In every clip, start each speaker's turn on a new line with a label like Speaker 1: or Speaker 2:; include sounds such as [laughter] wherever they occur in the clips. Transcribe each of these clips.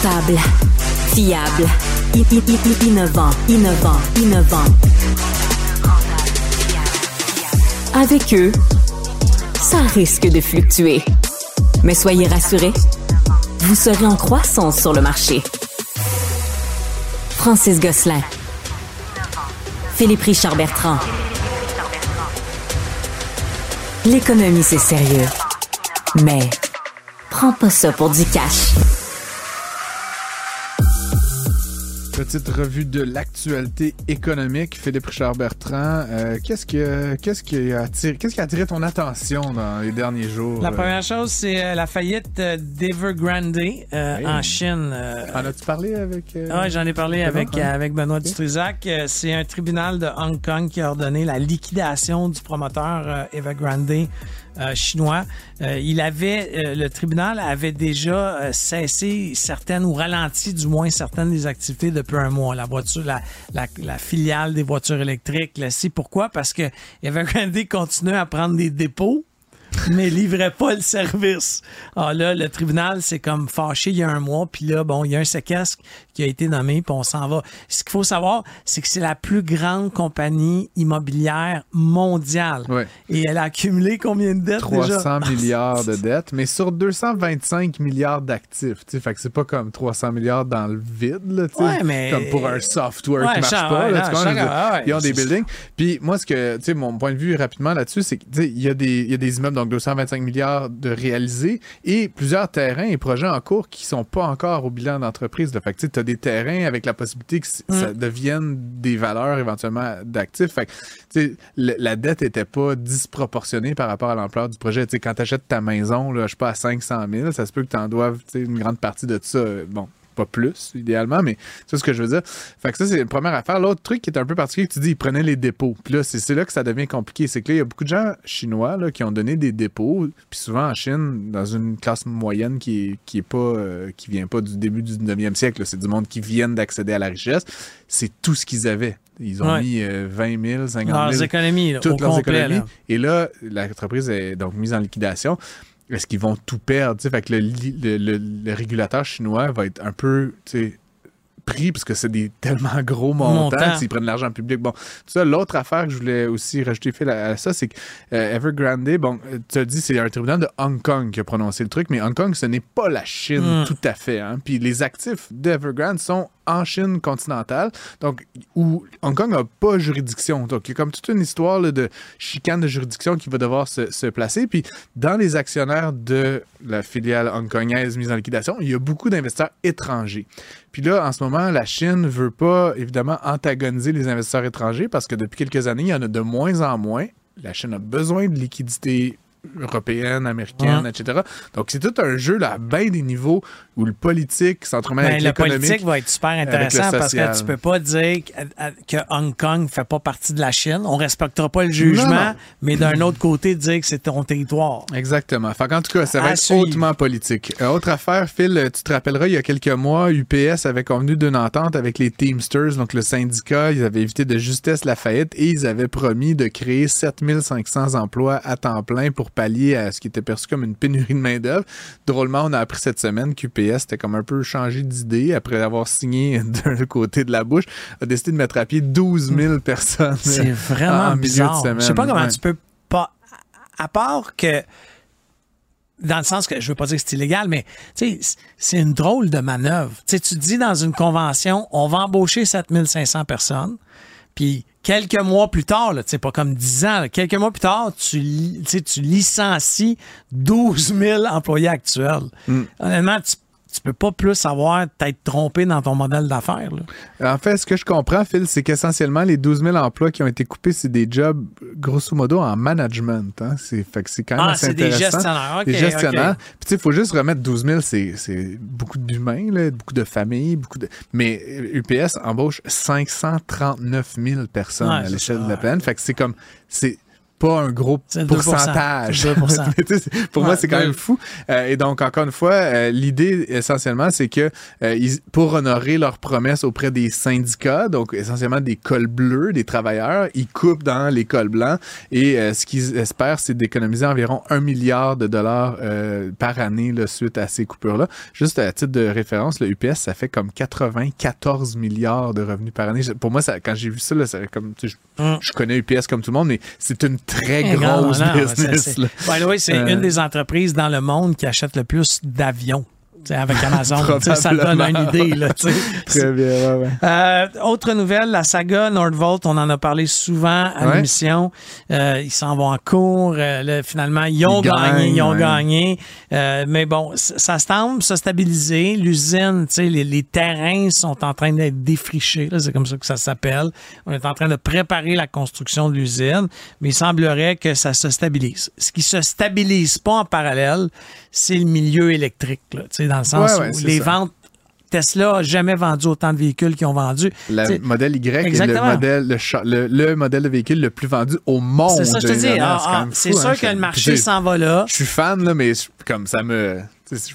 Speaker 1: Rentable, fiable, innovant, innovant, innovant. Avec eux, ça risque de fluctuer. Mais soyez rassurés, vous serez en croissance sur le marché. Francis Gosselin. Philippe Richard Bertrand. L'économie, c'est sérieux. Mais prends pas ça pour du cash.
Speaker 2: Petite revue de l'actualité économique. Philippe Richard Bertrand, euh, qu'est-ce, que, qu'est-ce, qui a attiré, qu'est-ce qui a attiré ton attention dans les derniers jours?
Speaker 3: La
Speaker 2: euh?
Speaker 3: première chose, c'est euh, la faillite d'Evergrande euh, en Chine.
Speaker 2: En as-tu parlé avec. euh,
Speaker 3: Ah, j'en ai parlé
Speaker 2: Benoît,
Speaker 3: avec,
Speaker 2: hein?
Speaker 3: avec Benoît Dutrisac. C'est un tribunal de Hong Kong qui a ordonné la liquidation du promoteur Evergrande euh, chinois. Euh, il avait, euh, le tribunal avait déjà euh, cessé certaines ou ralenti du moins certaines des activités depuis un mois. La voiture, la, la, la filiale des voitures électriques, là, c'est pourquoi? Parce que Evergrande continue à prendre des dépôts mais livrait pas le service. Ah là, le tribunal s'est comme fâché il y a un mois, puis là, bon, il y a un séquestre qui a été nommé, puis on s'en va. Ce qu'il faut savoir, c'est que c'est la plus grande compagnie immobilière mondiale.
Speaker 2: Ouais.
Speaker 3: Et elle a accumulé combien de dettes
Speaker 2: 300
Speaker 3: déjà? [laughs]
Speaker 2: milliards de dettes, mais sur 225 milliards d'actifs. Fait que c'est pas comme 300 milliards dans le vide, là,
Speaker 3: Ouais, mais-
Speaker 2: comme pour un software
Speaker 3: Ouais,
Speaker 2: qui marche pas.
Speaker 3: ouais,
Speaker 2: là,
Speaker 3: non, chaque- ah
Speaker 2: ils ont des buildings. Puis moi, ce que, tu sais, mon point de vue rapidement là-dessus, c'est que tu sais, il y, a des- y a des immeubles, donc 225 milliards de réalisés et plusieurs terrains et projets en cours qui sont pas encore au bilan d'entreprise. Fait que tu as des terrains avec la possibilité que c-
Speaker 3: Mm.
Speaker 2: ça devienne des valeurs éventuellement d'actifs. Fait que la dette était pas disproportionnée par rapport à l'ampleur du projet. Quand tu achètes ta maison, là, je sais pas, à 500 000, ça se peut que tu en doives une grande partie de ça. Bon, pas plus, idéalement, mais c'est ce que je veux dire. Fait que ça, c'est une première affaire. L'autre truc qui est un peu particulier, tu dis, ils prenaient les dépôts. Puis là, c'est là que ça devient compliqué. C'est que là, il y a beaucoup de gens chinois là, qui ont donné des dépôts. Puis souvent en Chine, dans une classe moyenne qui est, qui est pas, euh, qui vient pas du début du 19e siècle, c'est du monde qui viennent d'accéder à la richesse. C'est tout ce qu'ils avaient. Ils ont
Speaker 3: Ouais.
Speaker 2: mis euh, 20 000, 50 000
Speaker 3: Leurs économies, là, au
Speaker 2: toutes leurs
Speaker 3: complet.
Speaker 2: économies.
Speaker 3: là.
Speaker 2: Et là, l'entreprise est donc mise en liquidation. Est-ce qu'ils vont tout perdre? Fait que le, le, le- le régulateur chinois va être un peu pris parce que c'est des [laughs] tellement gros montants
Speaker 3: Montants.
Speaker 2: s'ils prennent de l'argent public. Bon, ça, l'autre affaire que je voulais aussi rajouter Phil, à, à ça, c'est que euh, Evergrande, bon, euh, tu as dit c'est un tribunal de Hong Kong qui a prononcé le truc, mais Hong Kong, ce n'est pas la Chine
Speaker 3: Mm.
Speaker 2: tout à fait. Hein? Puis les actifs d'Evergrande sont en Chine continentale, donc où Hong Kong n'a pas juridiction. Donc il y a comme toute une histoire là, de chicane de juridiction qui va devoir se, se placer. Puis dans les actionnaires de la filiale hongkongaise mise en liquidation, il y a beaucoup d'investisseurs étrangers. Puis là, en ce moment, la Chine veut pas, évidemment, antagoniser les investisseurs étrangers parce que depuis quelques années, il y en a de moins en moins. La Chine a besoin de liquidités européenne, américaine,
Speaker 3: Ouais.
Speaker 2: etc. Donc, c'est tout un jeu là, à bien des niveaux où le politique
Speaker 3: Ben,
Speaker 2: avec
Speaker 3: le politique va être super intéressant parce que tu peux pas dire que, que Hong Kong fait pas partie de la Chine. On respectera pas le jugement,
Speaker 2: Non, non.
Speaker 3: mais d'un autre côté, dire que c'est ton territoire.
Speaker 2: Exactement. Fait qu'en tout cas, ça va
Speaker 3: À
Speaker 2: être
Speaker 3: suivre.
Speaker 2: hautement politique. Euh, autre affaire, Phil, euh, tu te rappelleras, il y a quelques mois, UPS avait convenu d'une entente avec les Teamsters, donc le syndicat. Ils avaient évité de justesse la faillite et ils avaient promis de créer 7500 emplois à temps plein pour pallier à ce qui était perçu comme une pénurie de main-d'œuvre. Drôlement, on a appris cette semaine qu'UPS était comme un peu changé d'idée après avoir signé [laughs] d'un côté de la bouche, a décidé de mettre à pied 12 000 personnes.
Speaker 3: C'est
Speaker 2: en
Speaker 3: vraiment
Speaker 2: de
Speaker 3: bizarre.
Speaker 2: semaine.
Speaker 3: Je sais pas comment
Speaker 2: Ouais.
Speaker 3: tu peux pas. À part que. Dans le sens que je veux pas dire que c'est illégal, mais c'est une drôle de manœuvre. Tu dis dans une convention, on va embaucher 7500 personnes, puis quelques mois plus tard, sais, pas comme 10 ans, là, quelques mois plus tard, tu, tu licencies 12 000 employés actuels.
Speaker 2: Mm.
Speaker 3: Honnêtement, tu, tu peux pas plus avoir t'être trompé dans ton modèle d'affaires.
Speaker 2: En fait, ce que je comprends, Phil, c'est qu'essentiellement, les 12 000 emplois qui ont été coupés, c'est des jobs, grosso modo, en management. Hein? C'est, fait que c'est quand même
Speaker 3: Ah,
Speaker 2: assez
Speaker 3: c'est des
Speaker 2: intéressant.
Speaker 3: gestionnaires.
Speaker 2: Des gestionnaires.
Speaker 3: OK.
Speaker 2: Puis, tu sais, il faut juste remettre 12 000, c'est, beaucoup d'humains, beaucoup de familles, beaucoup de. Mais euh, UPS embauche 539 000 personnes
Speaker 3: Ouais,
Speaker 2: à l'échelle de la peine. Fait que c'est comme. C'est, pas un gros
Speaker 3: C'est 2%.
Speaker 2: pourcentage.
Speaker 3: C'est 2%.
Speaker 2: Mais [laughs] tu sais, pour moi, c'est quand même fou. Euh, et donc, encore une fois, euh, l'idée, essentiellement, c'est que euh, ils- pour honorer leurs promesses auprès des syndicats, donc essentiellement des cols bleus, des travailleurs, ils coupent dans les cols blancs. Et euh, ce qu'ils espèrent, c'est d'économiser environ un milliard de dollars euh, par année là, suite à ces coupures-là. Juste à titre de référence, le UPS, ça fait comme 94 milliards de revenus par année. Pour moi, ça, quand j'ai vu ça, là, ça comme, tu sais, je,
Speaker 3: Hum.
Speaker 2: je connais UPS comme tout le monde, mais c'est une très grosse
Speaker 3: non, non,
Speaker 2: business.
Speaker 3: c'est- By the way, c'est
Speaker 2: Euh,
Speaker 3: une des entreprises dans le monde qui achète le plus d'avions. Avec Amazon, ça te donne une idée. Là. [laughs]
Speaker 2: Très bien, ouais, ouais.
Speaker 3: Euh, autre nouvelle, la saga Nordvolt, on en a parlé souvent à
Speaker 2: Ouais.
Speaker 3: l'émission. Euh, ils s'en vont en cours. Euh, là, finalement, ils ont
Speaker 2: Ils
Speaker 3: gagné,
Speaker 2: gagnent,
Speaker 3: ils ont gagné. Mais bon, ça semble se stabiliser. L'usine, les, les terrains sont en train d'être défrichés. C'est comme ça que ça s'appelle. On est en train de préparer la construction de l'usine, mais il semblerait que ça se stabilise. Ce qui se stabilise pas en parallèle, c'est le milieu électrique, là, dans le sens
Speaker 2: Ouais, ouais,
Speaker 3: où les
Speaker 2: ça.
Speaker 3: ventes Tesla n'a jamais vendu autant de véhicules qu'ils ont vendus.
Speaker 2: Le modèle Y est le modèle, le, cha- le, le modèle de véhicule le plus vendu au monde.
Speaker 3: C'est ça, je te dis. Ah,
Speaker 2: C'est
Speaker 3: ah, C'est
Speaker 2: fou,
Speaker 3: sûr
Speaker 2: hein.
Speaker 3: que le marché s'en va là.
Speaker 2: Je suis fan, là, mais comme ça me.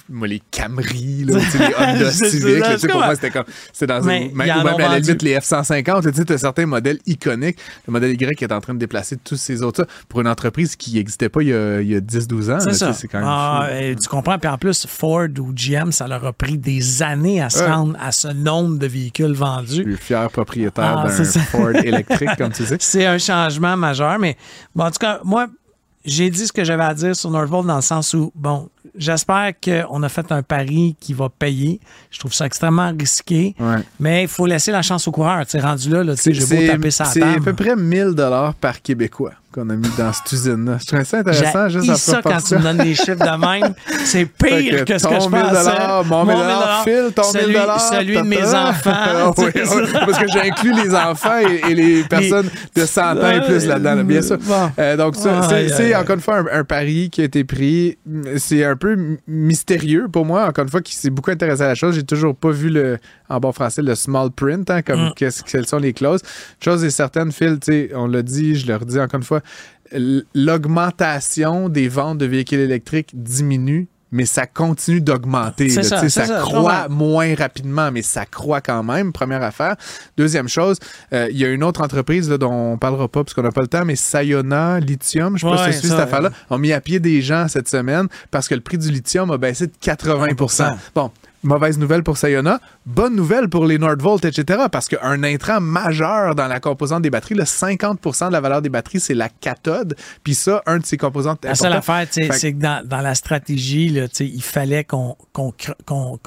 Speaker 2: Moi, les Camry, là, les [laughs] Honda
Speaker 3: C'est
Speaker 2: Civic, là, pour
Speaker 3: c'est
Speaker 2: moi, c'était comme. C'était dans
Speaker 3: Mais
Speaker 2: une. Même, ou à la limite, les F-150, tu t'as certains modèles iconiques. Le modèle Y qui est en train de déplacer tous ces autres. Pour une entreprise qui n'existait pas il y a, il y a 10-12 ans,
Speaker 3: C'est ça.
Speaker 2: c'est quand même.
Speaker 3: Ah,
Speaker 2: fou.
Speaker 3: et tu comprends? Puis en plus, Ford ou GM, ça leur a pris des années à se
Speaker 2: Ouais.
Speaker 3: rendre à ce nombre de véhicules
Speaker 2: Je
Speaker 3: vendus.
Speaker 2: suis fier propriétaire
Speaker 3: Ah, c'est
Speaker 2: d'un. Ford électrique, comme tu [laughs] sais.
Speaker 3: C'est un changement majeur, mais bon, en tout cas, moi, j'ai dit ce que j'avais à dire sur Northvolt dans le sens où, bon, j'espère qu'on a fait un pari qui va payer. Je trouve ça extrêmement risqué,
Speaker 2: Ouais.
Speaker 3: mais il faut laisser la chance aux coureurs. Tu rendu là, là tu sais, j'ai beau taper sa
Speaker 2: c'est à peu près 1000 dollars par Québécois qu'on a mis dans cette usine-là. Je trouvais ça intéressant, juste en
Speaker 3: ça quand tu me donnes des chiffres de même. C'est [laughs] pire que, ce que je
Speaker 2: 1000
Speaker 3: pensais.
Speaker 2: mon 1000 Phil, ton
Speaker 3: celui,
Speaker 2: 1000
Speaker 3: Celui de mes enfants. [laughs]
Speaker 2: oui, parce que j'ai inclus les enfants et, les personnes de 100 ans et plus là-dedans, là, bien sûr. Euh, donc, ça, c'est encore une fois un, pari qui a été pris. C'est un peu mystérieux pour moi, encore une fois, qui s'est beaucoup intéressé à la chose. J'ai toujours pas vu le, en bon français, le small print, hein, comme
Speaker 3: Mm.
Speaker 2: quelles sont les clauses. Chose est certaine, Phil, tu sais, on l'a dit, je le redis encore une fois, l'augmentation des ventes de véhicules électriques diminue. Mais ça continue d'augmenter.
Speaker 3: Ça,
Speaker 2: croît moins rapidement, mais ça croît quand même. Première affaire. Deuxième chose, euh, il y a une autre entreprise là, dont on parlera pas parce qu'on n'a pas le temps, mais Sayona Lithium, je sais pas si tu cette affaire-là, ont mis à pied des gens cette semaine parce que le prix du lithium a baissé de 80% Bon, mauvaise nouvelle pour Sayona, bonne nouvelle pour les Nordvolt, etc. Parce qu'un intrant majeur dans la composante des batteries, le 50% de la valeur des batteries, c'est la cathode. Puis ça, un de ces composantes
Speaker 3: La seule affaire, c'est que dans, dans la stratégie, là, il fallait qu'on qu'on- qu'on-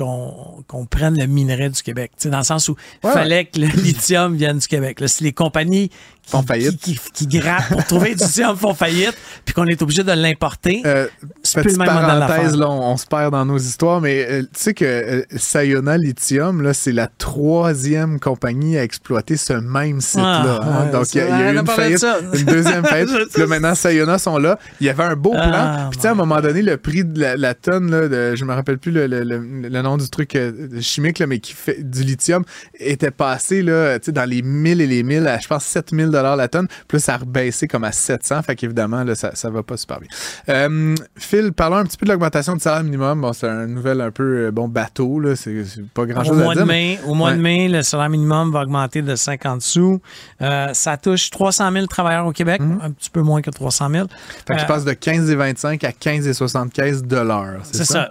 Speaker 3: qu'on prenne le minerai du Québec. Dans le sens où il
Speaker 2: Ouais,
Speaker 3: fallait que le [laughs] lithium vienne du Québec. Là, si les compagnies qui,
Speaker 2: Font faillite.
Speaker 3: qui, qui- qui grattent pour trouver du lithium font faillite, puis qu'on est obligé de l'importer,
Speaker 2: Euh,
Speaker 3: c'est plus le même
Speaker 2: parenthèse, là, on, on se perd dans nos histoires, mais euh, tu sais que euh, Sayona Lithium, c'est la troisième compagnie à exploiter ce même site-là.
Speaker 3: Ah,
Speaker 2: hein.
Speaker 3: ouais,
Speaker 2: Donc, il y, a- y eu une faillite, une deuxième [laughs] faillite. Là, maintenant, Sayona sont là. Il y avait un beau plan.
Speaker 3: Ah,
Speaker 2: Puis, tu sais, à un moment donné, le prix de la, la tonne, là, de, je me rappelle plus le, le- le- le nom du truc euh, chimique, là, mais qui fait du lithium, était passé là, dans les 1000 et les 1000 à, je pense, 7000 la tonne. Là, ça a rebaissé comme à 700. Fait qu'évidemment, ça, ça va pas super bien. Euh, Phil, parlons un petit peu de l'augmentation du salaire minimum. Bon, c'est une nouvelle un peu, euh, bon, bateau. C'est pas grand-chose
Speaker 3: mois, de mai, au mois de mai, le salaire minimum va augmenter de 50 sous. Euh, ça touche 300 000 travailleurs au Québec,
Speaker 2: Mhm.
Speaker 3: un petit peu moins que 300 000.
Speaker 2: Fait que je
Speaker 3: Euh,
Speaker 2: passe de 15,25 à 15,75 dollars.
Speaker 3: C'est ça?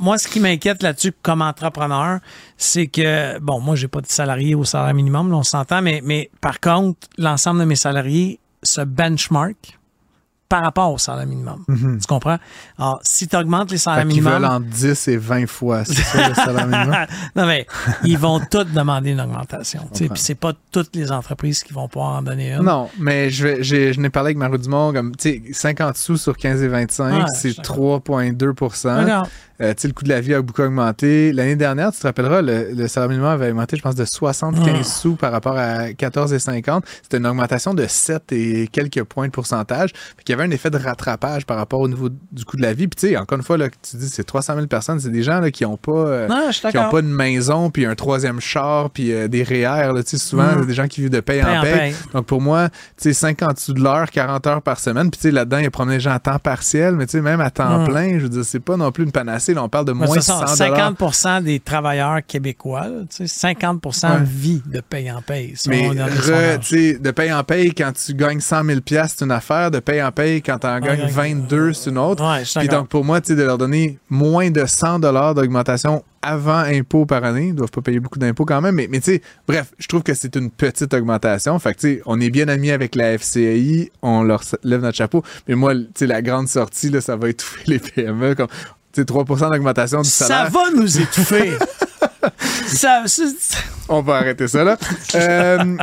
Speaker 3: Moi, ce qui m'inquiète là-dessus comme entrepreneur, c'est que, bon, moi, j'ai pas de salariés au salaire minimum, là, on s'entend, mais, mais par contre, l'ensemble de mes salariés se benchmark par rapport au salaire minimum. Tu comprends? Alors, si tu augmentes les salaires
Speaker 2: Mhm.
Speaker 3: Minimums.
Speaker 2: veulent entre 10 et 20 fois, c'est ça le salaire minimum? [laughs]
Speaker 3: non, mais ils vont tous demander une augmentation. Puis c'est pas toutes les entreprises qui vont pouvoir en donner une.
Speaker 2: Non, mais je, vais, j'ai- je n'ai parlé avec Mario Dumont, comme, tu sais, 50 sous sur 15 et 25,
Speaker 3: Ouais,
Speaker 2: c'est
Speaker 3: je suis d'accord.
Speaker 2: 3,2
Speaker 3: Regarde.
Speaker 2: Euh, tu sais, le coût de la vie a beaucoup augmenté. L'année dernière, tu te rappelleras, le, le salaire minimum avait augmenté, je pense, de 75
Speaker 3: Ah.
Speaker 2: sous par rapport à 14,50. C'était une augmentation de 7 et quelques points de pourcentage. Fait qu'il y avait un effet de rattrapage par rapport au niveau du coût de la vie. Puis, tu sais, encore une fois, là, tu dis, c'est 300 000 personnes, c'est des gens là, qui n'ont pas, euh,
Speaker 3: Non,
Speaker 2: qui ont pas une maison, puis un troisième char, puis euh, des REER. là. Tu sais, souvent,
Speaker 3: Mm.
Speaker 2: des gens qui vivent de paye,
Speaker 3: Paye
Speaker 2: en
Speaker 3: en
Speaker 2: paye. Donc, pour moi, tu sais, 50 sous de l'heure, 40 heures par semaine. Puis, tu sais, là-dedans, il y a promené des gens à temps partiel, mais tu sais, même à temps
Speaker 3: Mm.
Speaker 2: plein, je veux dire, c'est pas non plus une panacée. Là, on parle de
Speaker 3: Mais de
Speaker 2: moins
Speaker 3: façon,
Speaker 2: 100
Speaker 3: 50% des travailleurs québécois, tu sais, 50
Speaker 2: Ouais.
Speaker 3: vit de paye en paye.
Speaker 2: Mais re- de paye en paye, quand tu gagnes 100 000 c'est une affaire. De paye en paye, quand tu en gagnes
Speaker 3: ouais.
Speaker 2: 22, c'est une autre.
Speaker 3: Ouais,
Speaker 2: Puis donc, pour moi, tu sais, de leur donner moins de 100 d'augmentation avant impôt par année, ils doivent pas payer beaucoup d'impôts quand même, mais, mais tu sais, bref, je trouve que c'est une petite augmentation. Fait que, tu sais, on est bien amis avec la FCAI, on leur lève notre chapeau, mais moi, tu sais, la grande sortie, là, ça va étouffer [laughs] les PME, comme, tu sais, 3% d'augmentation du
Speaker 3: Ça
Speaker 2: salaire.
Speaker 3: va nous étouffer. [laughs] [laughs]
Speaker 2: On va arrêter ça, là. Euh,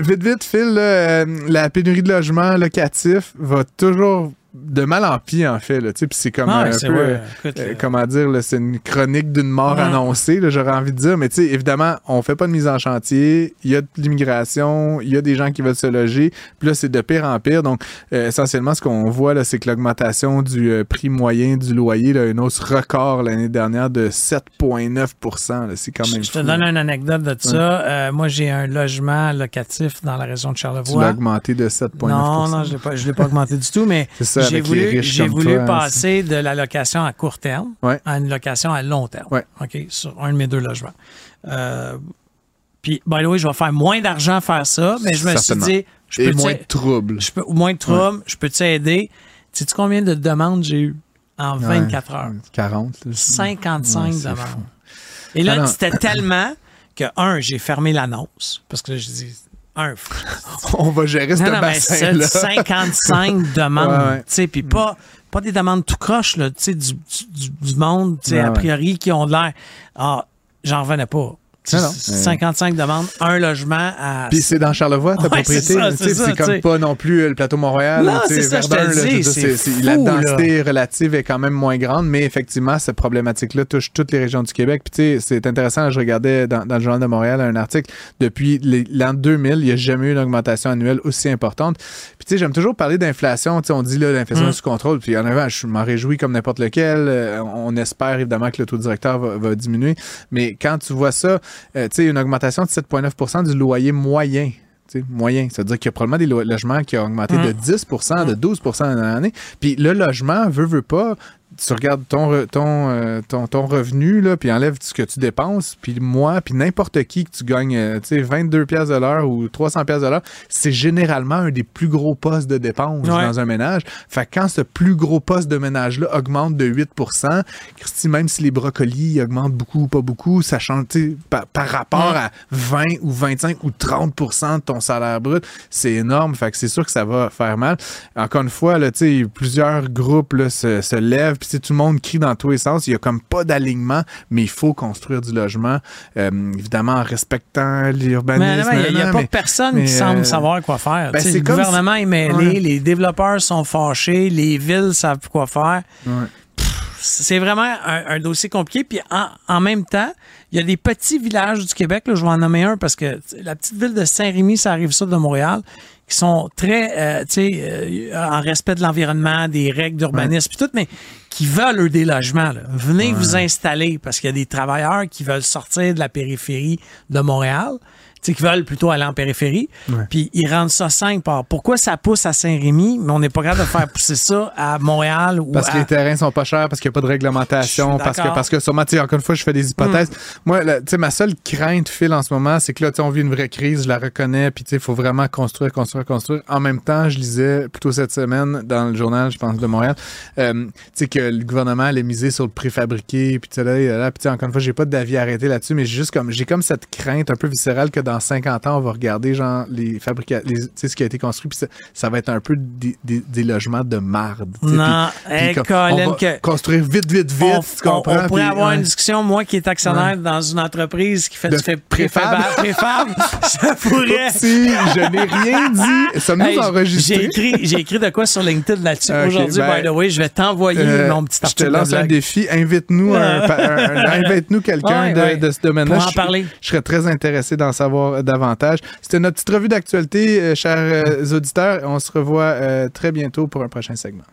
Speaker 2: vite, vite, Phil, euh, la pénurie de logements locatifs va toujours de mal en pis, en fait. Là, tu sais, puis c'est comme
Speaker 3: Ah,
Speaker 2: un peu... euh,
Speaker 3: Écoute,
Speaker 2: euh, comment dire, là, c'est une chronique d'une mort
Speaker 3: Ouais.
Speaker 2: annoncée, là, j'aurais envie de dire. Mais tu sais, évidemment, on fait pas de mise en chantier. Il y a de l'immigration, il y a des gens qui veulent se loger. Puis là, c'est de pire en pire. Donc, euh, essentiellement, ce qu'on voit, là, c'est que l'augmentation du euh, prix moyen du loyer, là, une hausse record l'année dernière de 7,9 là. C'est quand même
Speaker 3: Je te donne
Speaker 2: là.
Speaker 3: une anecdote de ça. Euh, moi, j'ai un logement locatif dans la région de
Speaker 2: Tu l'as
Speaker 3: Charlevoix.
Speaker 2: augmenté de 7,9%
Speaker 3: Non, non, je ne l'ai pas augmenté du tout, mais
Speaker 2: avec
Speaker 3: voulu,
Speaker 2: les riches
Speaker 3: j'ai voulu
Speaker 2: toi, hein,
Speaker 3: passer de la location à court terme
Speaker 2: Ouais.
Speaker 3: à une location à long terme.
Speaker 2: Ouais.
Speaker 3: OK, sur un de mes deux logements. Euh, puis, by the way, je vais faire moins d'argent à faire ça, mais je me suis dit, je
Speaker 2: Et
Speaker 3: peux
Speaker 2: moins de troubles.
Speaker 3: je peux, moins de troubles, je peux t'aider. Sais-tu combien de demandes j'ai eu en 24 heures?
Speaker 2: 40. là.
Speaker 3: 55
Speaker 2: Ouais, c'est
Speaker 3: demandes.
Speaker 2: fou.
Speaker 3: Et là, c'était tellement que, un, j'ai fermé l'annonce parce que je dis, un, [laughs]
Speaker 2: On va gérer ce
Speaker 3: non, non, mais c'est
Speaker 2: bassin-là.
Speaker 3: 55 [laughs] demandes. Tu sais, Puis pas, pas des demandes tout croche, là, tu sais, du, du, du monde, tu sais, a priori, qui ont de l'air. Ah, j'en revenais pas. Tu sais,
Speaker 2: Non, non.
Speaker 3: 55 demandes, un logement à.
Speaker 2: Puis c'est dans Charlevoix, ta
Speaker 3: Ouais,
Speaker 2: propriété.
Speaker 3: c'est
Speaker 2: comme pas non plus euh, le plateau Montréal.
Speaker 3: Non, c'est ça, je te
Speaker 2: Verdun, La densité relative est quand même moins grande, mais effectivement, cette problématique-là touche toutes les régions du Québec. Puis tu sais, c'est intéressant, je regardais dans, dans le Journal de Montréal un article, depuis l'an 2000, il n'y a jamais eu une augmentation annuelle aussi importante. Puis tu sais, j'aime toujours parler d'inflation. Tu sais, on dit là, l'inflation
Speaker 3: Mm.
Speaker 2: sous contrôle. Puis en avant, je m'en réjouis comme n'importe lequel. Euh, on espère évidemment que le taux directeur va, va diminuer. Mais quand tu vois ça, euh, tu sais, une augmentation de 7,9% du loyer moyen. moyen. Ça veut dire qu'il y a probablement des lo- logements qui ont augmenté de 10 de 12 dans l'année. Puis le logement, veut, veut pas, tu regardes ton, ton, euh, ton, ton revenu, là, puis enlève ce que tu dépenses, puis moi, puis n'importe qui que tu gagnes, euh, tu sais, 22 pièces de l'heure ou 300 pièces de l'heure, c'est généralement un des plus gros postes de dépenses
Speaker 3: Ouais.
Speaker 2: dans un ménage. Fait que quand ce plus gros poste de ménage-là augmente de 8 Christy, même si les brocolis augmentent beaucoup ou pas beaucoup, ça change, par, par rapport à 20 ou 25 ou 30% de ton salaire brut, c'est énorme. Fait que c'est sûr que ça va faire mal. Encore une fois, là, tu sais, plusieurs groupes là, se, se lèvent, puis sais, tout le monde crie dans tous les sens. Il y a comme pas d'alignement, mais il faut construire du logement, euh, évidemment en respectant l'urbanisme.
Speaker 3: il n'y a, pas
Speaker 2: mais-
Speaker 3: personne
Speaker 2: mais,
Speaker 3: qui semble
Speaker 2: euh,
Speaker 3: savoir quoi faire.
Speaker 2: ben,
Speaker 3: le gouvernement est mêlé,
Speaker 2: Ouais.
Speaker 3: les développeurs sont fâchés, les villes savent quoi faire.
Speaker 2: Ouais.
Speaker 3: C'est vraiment un, un dossier compliqué. Puis en, en même temps, il y a des petits villages du Québec, là, je vais en nommer un parce que la petite ville de Saint-Rémy, ça arrive ça de Montréal, qui sont très, euh, tu sais, euh, en respect de l'environnement, des règles d'urbanisme, puis tout, mais qui veulent eux des logements. là. Venez vous installer parce qu'il y a des travailleurs qui veulent sortir de la périphérie de Montréal. Sais, qui veulent plutôt aller en périphérie,
Speaker 2: Ouais.
Speaker 3: puis ils rendent ça 5 par. Pourquoi ça pousse à Saint-Rémy, mais on n'est pas capable de faire pousser ça à Montréal ou
Speaker 2: Parce que les terrains sont pas chers, parce qu'il n'y a pas de réglementation, parce que, parce que sûrement, tu sais, encore une fois, je fais des hypothèses.
Speaker 3: Hmm.
Speaker 2: Moi, tu sais, ma seule crainte, Phil, en ce moment, c'est que là, tu sais, on vit une vraie crise, je la reconnais, puis tu sais, il faut vraiment construire, construire, construire. En même temps, je lisais plutôt cette semaine dans le journal, je pense, de Montréal, euh, tu sais, que le gouvernement allait miser sur le préfabriqué, puis tu sais, là, là, là, puis tu sais, encore une fois, j'ai pas d'avis arrêté là-dessus, mais j'ai juste comme, j'ai comme cette crainte un peu viscérale que dans 50 ans, on va regarder, genre, les fabrica les, tu sais, ce qui a été construit, puis ça, ça va être un peu des, des- des logements de marde.
Speaker 3: Non, hey,
Speaker 2: on
Speaker 3: Colin,
Speaker 2: va
Speaker 3: que-
Speaker 2: construire vite, vite, vite,
Speaker 3: on,
Speaker 2: tu comprends?
Speaker 3: on pourrait avoir
Speaker 2: ouais.
Speaker 3: une discussion, moi qui est actionnaire dans une entreprise qui fait
Speaker 2: De
Speaker 3: du fait
Speaker 2: préfab.
Speaker 3: préfab, [laughs] ça pourrait.
Speaker 2: Si, je n'ai rien dit. Sommes-nous
Speaker 3: Hey,
Speaker 2: enregistrés?
Speaker 3: j'ai écrit, j'ai écrit de quoi sur LinkedIn là-dessus aujourd'hui,
Speaker 2: ben,
Speaker 3: by the way. Je vais t'envoyer
Speaker 2: Euh,
Speaker 3: mon petit
Speaker 2: je te
Speaker 3: article
Speaker 2: lance un défi. Invite-nous un, pa- [laughs] un- un- invite-nous quelqu'un
Speaker 3: Ouais,
Speaker 2: de, ce domaine-là.
Speaker 3: Pour en
Speaker 2: Je-
Speaker 3: parler.
Speaker 2: Je serais très intéressé d'en savoir davantage. C'était notre petite revue d'actualité, chers auditeurs. On se revoit très bientôt pour un prochain segment.